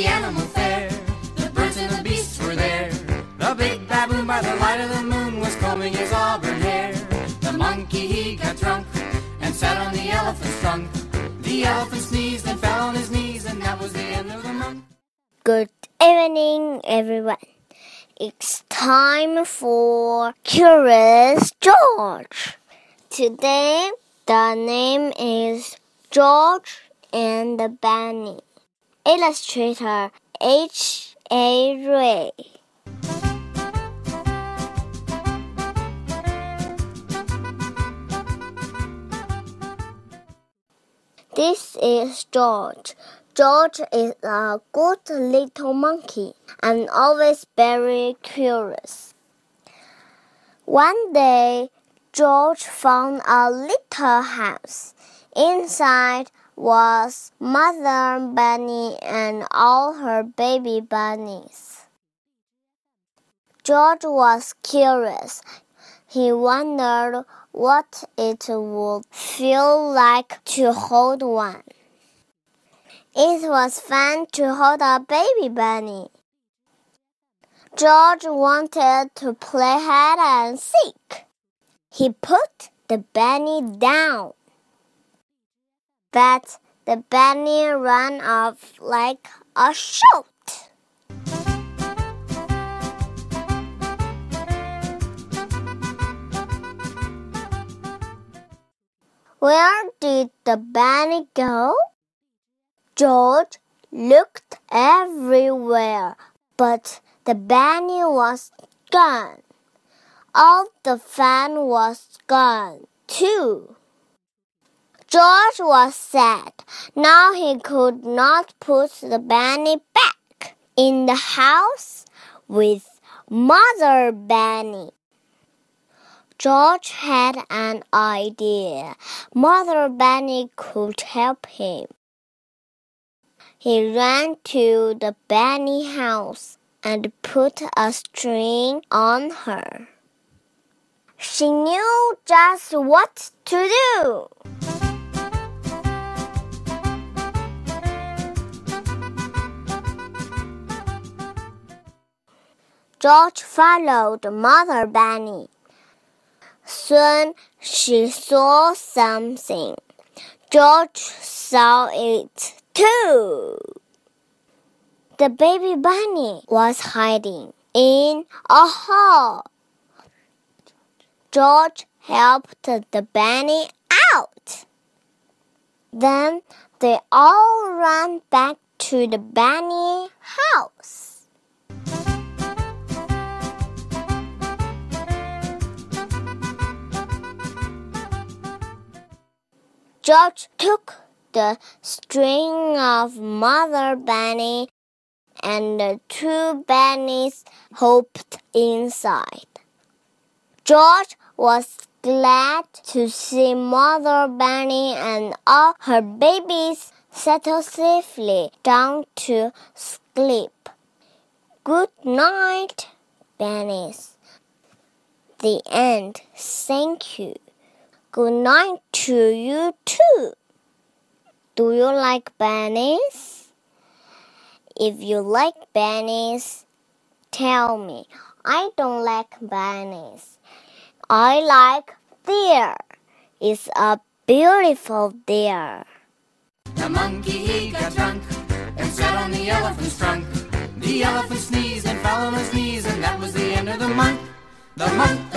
the animal fair. The birds and the beasts were there. The big baboon by the light of the moon was combing his auburn hair. The monkey he got drunk and sat on the elephant's trunk. The elephant sneezed and fell on his knees, and that was the end of the month. Good evening, everyone. It's time for Curious George. Today, the name is George and the Bunny. Illustrator H. A. Rey. This is George. George is a good little monkey and always very curious. One day, George found a little house. Inside was Mother Bunny and all her baby bunnies. George was curious. He wondered what it would feel like to hold one. It was fun to hold a baby bunny. George wanted to play hide and seek. He put the bunny down. But the bunny ran off like a shot. Where did the bunny go? George looked everywhere, but the bunny was gone. All the fun was gone, too. George was sad. Now he could not put the bunny back in the house with Mother Bunny. George had an idea. Mother Bunny could help him. He ran to the bunny house and put a string on her. She knew just what to do. George followed Mother Bunny. Soon she saw something. George saw it too. The baby bunny was hiding in a hole. George helped the bunny out. Then they all ran back to the bunny house. George took the string of Mother Bunny and the two bunnies hopped inside. George was glad to see Mother Bunny and all her babies settle safely down to sleep. Good night, bunnies. The end. Thank you. Good night to you too. Do you like bunnies? If you like bunnies, tell me. I don't like bunnies. I like deer. It's a beautiful deer. The monkey he got drunk and sat on the elephant's trunk. The elephant sneezed and fell on his knees, and that was the end of the month. the month.